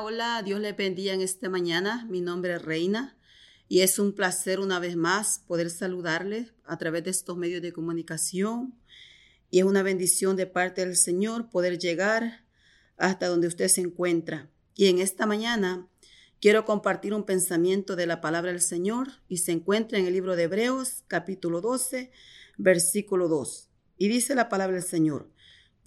Hola, Dios le bendiga en esta mañana. Mi nombre es Reina y es un placer una vez más poder saludarle a través de estos medios de comunicación. Y es una bendición de parte del Señor poder llegar hasta donde usted se encuentra. Y en esta mañana quiero compartir un pensamiento de la palabra del Señor y se encuentra en el libro de Hebreos capítulo 12, versículo 2. Y dice la palabra del Señor,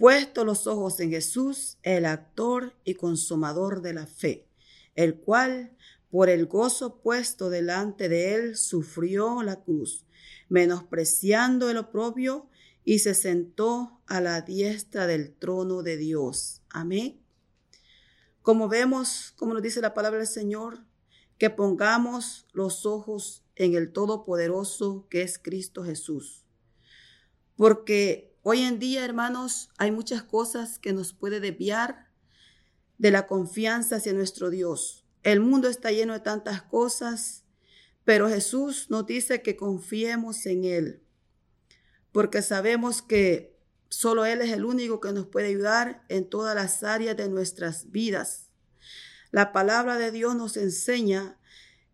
puesto los ojos en Jesús, el actor y consumador de la fe, el cual, por el gozo puesto delante de él, sufrió la cruz, menospreciando el oprobio, y se sentó a la diestra del trono de Dios. Amén. Como vemos, como nos dice la palabra del Señor, que pongamos los ojos en el Todopoderoso que es Cristo Jesús. Porque Hoy en día, hermanos, hay muchas cosas que nos puede desviar de la confianza hacia nuestro Dios. El mundo está lleno de tantas cosas, pero Jesús nos dice que confiemos en Él, porque sabemos que solo Él es el único que nos puede ayudar en todas las áreas de nuestras vidas. La palabra de Dios nos enseña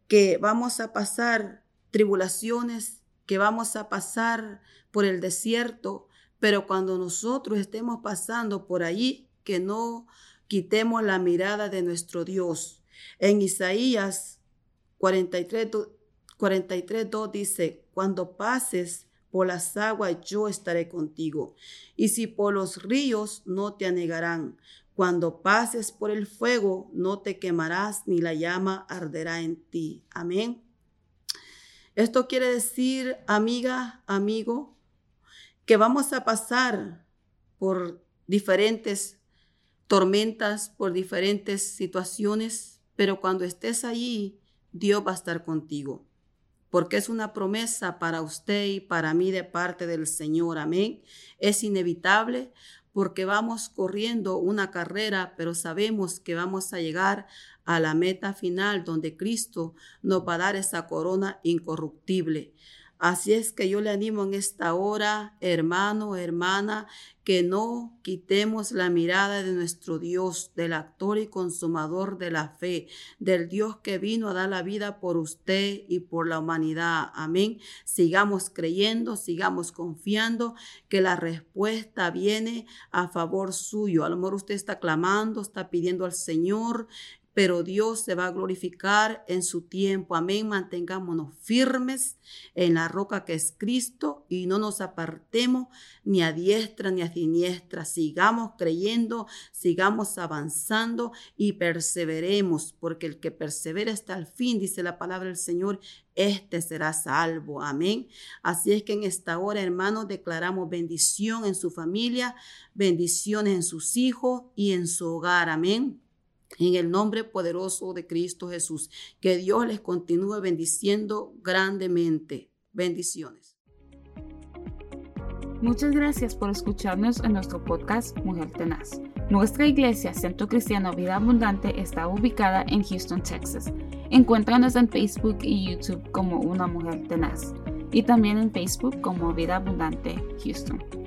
que vamos a pasar tribulaciones, que vamos a pasar por el desierto, pero cuando nosotros estemos pasando por allí, que no quitemos la mirada de nuestro Dios. En Isaías 43, 43 2 dice, cuando pases por las aguas yo estaré contigo, y si por los ríos no te anegarán. Cuando pases por el fuego no te quemarás, ni la llama arderá en ti. Amén. Esto quiere decir, amiga, amigo, que vamos a pasar por diferentes tormentas, por diferentes situaciones, pero cuando estés allí, Dios va a estar contigo, porque es una promesa para usted y para mí de parte del Señor. Amén. Es inevitable porque vamos corriendo una carrera, pero sabemos que vamos a llegar a la meta final donde Cristo nos va a dar esa corona incorruptible. Así es que yo le animo en esta hora, hermano, hermana, que no quitemos la mirada de nuestro Dios, del actor y consumador de la fe, del Dios que vino a dar la vida por usted y por la humanidad. Amén. Sigamos creyendo, sigamos confiando que la respuesta viene a favor suyo. A lo mejor usted está clamando, está pidiendo al Señor pero Dios se va a glorificar en su tiempo. Amén. Mantengámonos firmes en la roca que es Cristo y no nos apartemos ni a diestra ni a siniestra. Sigamos creyendo, sigamos avanzando y perseveremos, porque el que persevera hasta el fin, dice la palabra del Señor, este será salvo. Amén. Así es que en esta hora, hermanos, declaramos bendición en su familia, bendiciones en sus hijos y en su hogar. Amén. En el nombre poderoso de Cristo Jesús. Que Dios les continúe bendiciendo grandemente. Bendiciones. Muchas gracias por escucharnos en nuestro podcast Mujer Tenaz. Nuestra iglesia, Centro Cristiano Vida Abundante, está ubicada en Houston, Texas. Encuéntranos en Facebook y YouTube como Una Mujer Tenaz y también en Facebook como Vida Abundante Houston.